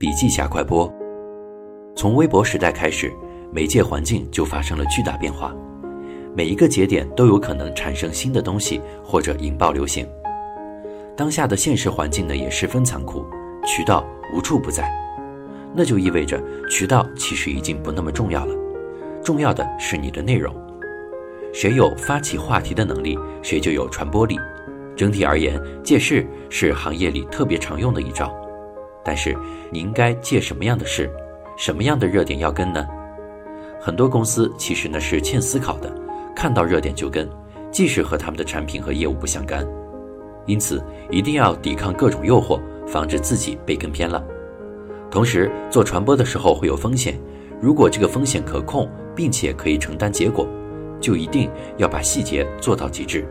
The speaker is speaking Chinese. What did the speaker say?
笔记侠快播。从微博时代开始，媒介环境就发生了巨大变化，每一个节点都有可能产生新的东西或者引爆流行。当下的现实环境呢也十分残酷，渠道无处不在，那就意味着渠道其实已经不那么重要了，重要的是你的内容。谁有发起话题的能力，谁就有传播力。整体而言，借势是行业里特别常用的一招。但是你应该借什么样的事，什么样的热点要跟呢？很多公司其实呢是欠思考的，看到热点就跟，即使和他们的产品和业务不相干。因此一定要抵抗各种诱惑，防止自己被跟偏了。同时做传播的时候会有风险，如果这个风险可控，并且可以承担结果，就一定要把细节做到极致。